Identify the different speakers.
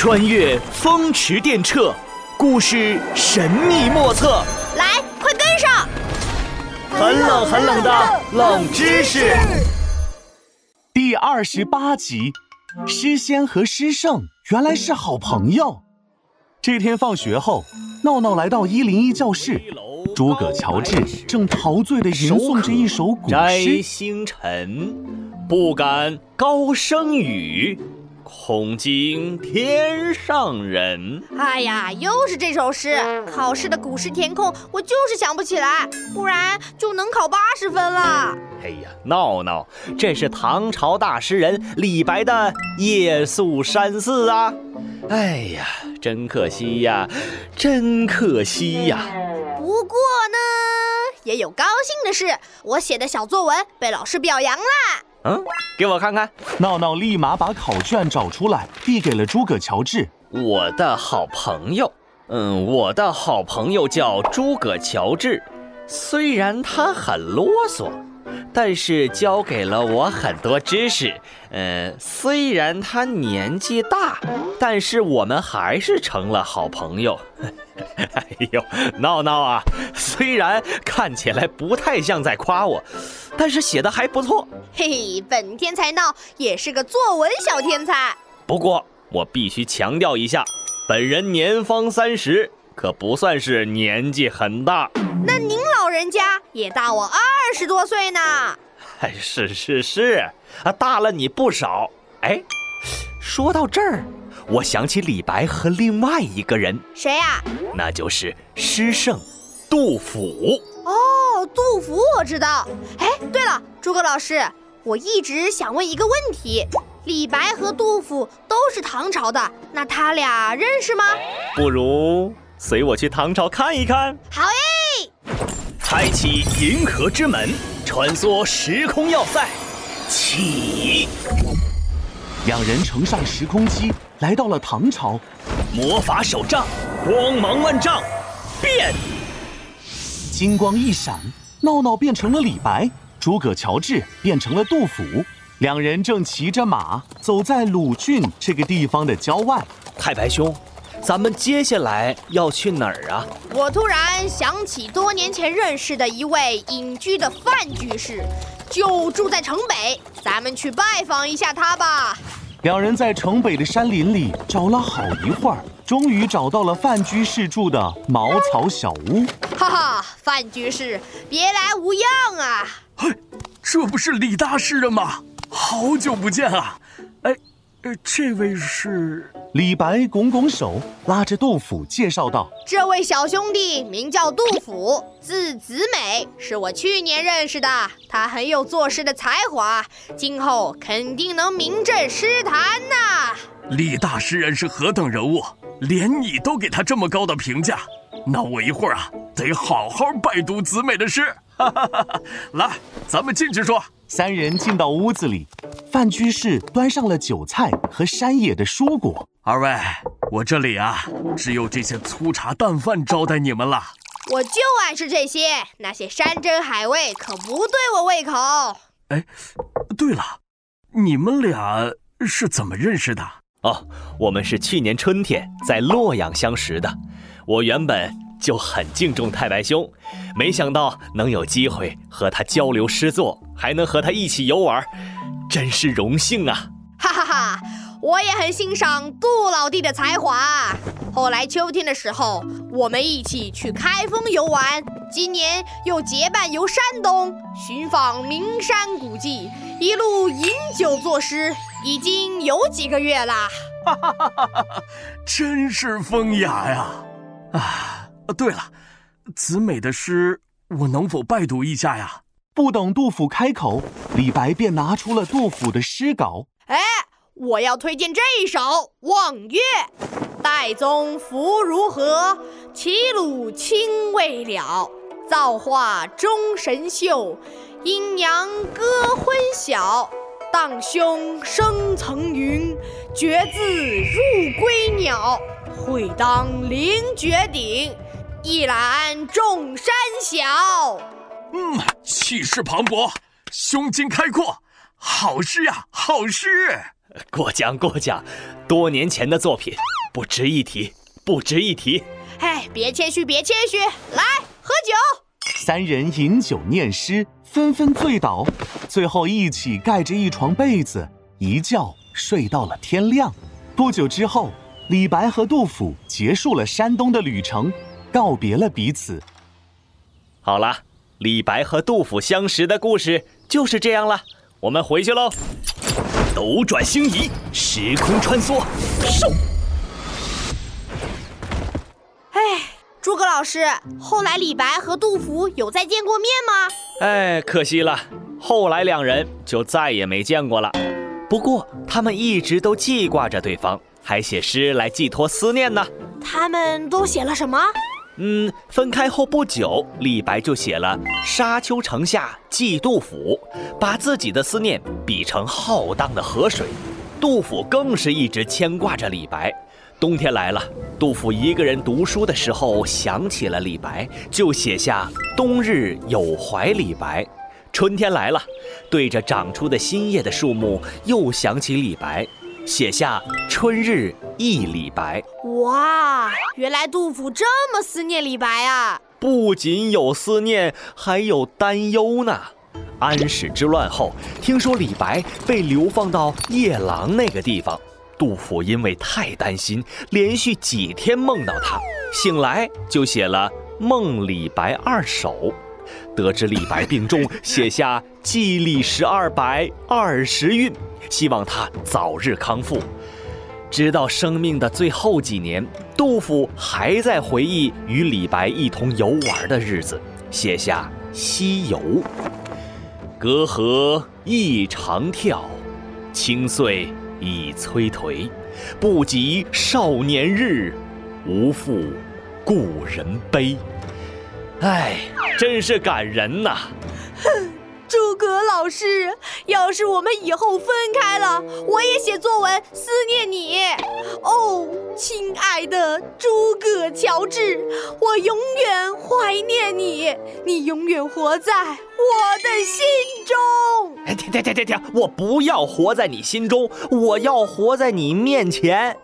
Speaker 1: 穿越风驰电掣，故事神秘莫测。
Speaker 2: 来，快跟上！
Speaker 1: 很冷很冷的冷知识。第二十八集，诗仙和诗圣原来是好朋友。这天放学后，闹闹来到一零一教室，诸葛乔治正陶醉地吟诵着一首古诗：“摘
Speaker 3: 星辰，不敢高声语。”恐惊天上人。
Speaker 2: 哎呀，又是这首诗！考试的古诗填空，我就是想不起来，不然就能考八十分了。
Speaker 3: 哎呀，闹闹，这是唐朝大诗人李白的《夜宿山寺》啊！哎呀，真可惜呀，真可惜呀！
Speaker 2: 不过呢，也有高兴的事，我写的小作文被老师表扬了。
Speaker 3: 嗯，给我看看。
Speaker 1: 闹闹立马把考卷找出来，递给了诸葛乔治。
Speaker 3: 我的好朋友，嗯，我的好朋友叫诸葛乔治，虽然他很啰嗦。但是教给了我很多知识，嗯，虽然他年纪大，但是我们还是成了好朋友。哎呦，闹闹啊，虽然看起来不太像在夸我，但是写的还不错。
Speaker 2: 嘿嘿，本天才闹也是个作文小天才。
Speaker 3: 不过我必须强调一下，本人年方三十，可不算是年纪很大。
Speaker 2: 那您老人家也大我二十多岁呢。
Speaker 3: 哎，是是是，啊，大了你不少。哎，说到这儿，我想起李白和另外一个人，
Speaker 2: 谁呀？
Speaker 3: 那就是诗圣杜甫。
Speaker 2: 哦，杜甫我知道。哎，对了，诸葛老师，我一直想问一个问题：李白和杜甫都是唐朝的，那他俩认识吗？
Speaker 3: 不如随我去唐朝看一看。
Speaker 2: 好诶！
Speaker 1: 开启银河之门，穿梭时空要塞，起！两人乘上时空机，来到了唐朝。魔法手杖，光芒万丈，变！金光一闪，闹闹变成了李白，诸葛乔治变成了杜甫。两人正骑着马走在鲁郡这个地方的郊外。
Speaker 3: 太白兄。咱们接下来要去哪儿啊？
Speaker 2: 我突然想起多年前认识的一位隐居的范居士，就住在城北，咱们去拜访一下他吧。
Speaker 1: 两人在城北的山林里找了好一会儿，终于找到了范居士住的茅草小屋。
Speaker 2: 哈哈，范居士，别来无恙啊！
Speaker 4: 嘿，这不是李大师人吗？好久不见啊！哎。呃，这位是
Speaker 1: 李白，拱拱手，拉着杜甫介绍道：“
Speaker 2: 这位小兄弟名叫杜甫，字子美，是我去年认识的。他很有作诗的才华，今后肯定能名震诗坛呐。”
Speaker 4: 李大诗人是何等人物？连你都给他这么高的评价，那我一会儿啊，得好好拜读子美的诗。来，咱们进去说。
Speaker 1: 三人进到屋子里，范居士端上了酒菜和山野的蔬果。
Speaker 4: 二位，我这里啊，只有这些粗茶淡饭招待你们了。
Speaker 2: 我就爱吃这些，那些山珍海味可不对我胃口。
Speaker 4: 哎，对了，你们俩是怎么认识的？
Speaker 3: 哦，我们是去年春天在洛阳相识的。我原本就很敬重太白兄，没想到能有机会和他交流诗作。还能和他一起游玩，真是荣幸啊！
Speaker 2: 哈哈哈，我也很欣赏杜老弟的才华。后来秋天的时候，我们一起去开封游玩，今年又结伴游山东，寻访名山古迹，一路饮酒作诗，已经有几个月了。哈哈哈哈
Speaker 4: 哈！真是风雅呀！啊，对了，子美的诗，我能否拜读一下呀？
Speaker 1: 不等杜甫开口，李白便拿出了杜甫的诗稿。
Speaker 2: 哎，我要推荐这一首《望岳》：岱宗夫如何？齐鲁青未了。造化钟神秀，阴阳割昏晓。荡胸生层云，决眦入归鸟。会当凌绝顶，一览众山小。
Speaker 4: 嗯，气势磅礴，胸襟开阔，好诗呀，好诗！
Speaker 3: 过奖过奖，多年前的作品，不值一提，不值一提。
Speaker 2: 哎，别谦虚，别谦虚，来喝酒。
Speaker 1: 三人饮酒念诗，纷纷醉倒，最后一起盖着一床被子，一觉睡到了天亮。不久之后，李白和杜甫结束了山东的旅程，告别了彼此。
Speaker 3: 好了，李白和杜甫相识的故事就是这样了。我们回去喽。
Speaker 1: 斗转星移，时空穿梭，嗖！
Speaker 2: 哎，诸葛老师，后来李白和杜甫有再见过面吗？
Speaker 3: 哎，可惜了，后来两人就再也没见过了。不过他们一直都记挂着对方，还写诗来寄托思念呢。
Speaker 2: 他们都写了什么？
Speaker 3: 嗯，分开后不久，李白就写了《沙丘城下寄杜甫》，把自己的思念比成浩荡的河水。杜甫更是一直牵挂着李白。冬天来了，杜甫一个人读书的时候想起了李白，就写下“冬日有怀李白”。春天来了，对着长出的新叶的树木又想起李白。写下“春日忆李白”。
Speaker 2: 哇，原来杜甫这么思念李白啊！
Speaker 3: 不仅有思念，还有担忧呢。安史之乱后，听说李白被流放到夜郎那个地方，杜甫因为太担心，连续几天梦到他，醒来就写了《梦李白二首》。得知李白病重，写下“寄李十二白二十韵”，希望他早日康复。直到生命的最后几年，杜甫还在回忆与李白一同游玩的日子，写下《西游》：“隔河一长跳，青岁已催颓。不及少年日，无复故人悲。”哎，真是感人呐！
Speaker 2: 哼，诸葛老师，要是我们以后分开了，我也写作文思念你。哦，亲爱的诸葛乔治，我永远怀念你，你永远活在我的心中。
Speaker 3: 哎，停停停停停！我不要活在你心中，我要活在你面前。